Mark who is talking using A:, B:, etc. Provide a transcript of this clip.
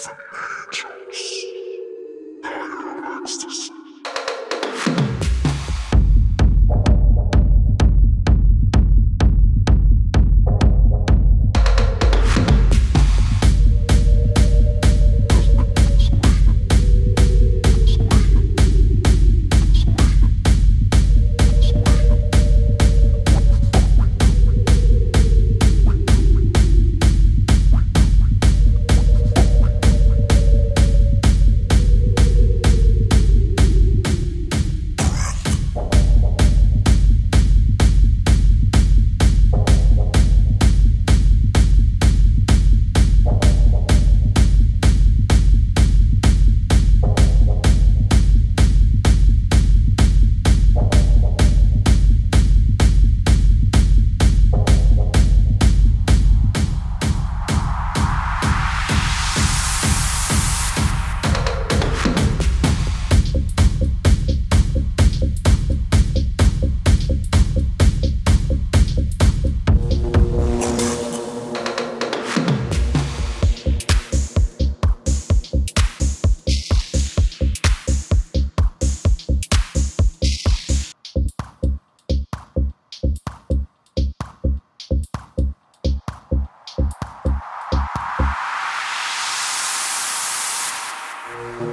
A: tracks, higher ecstasy.
B: Thank you.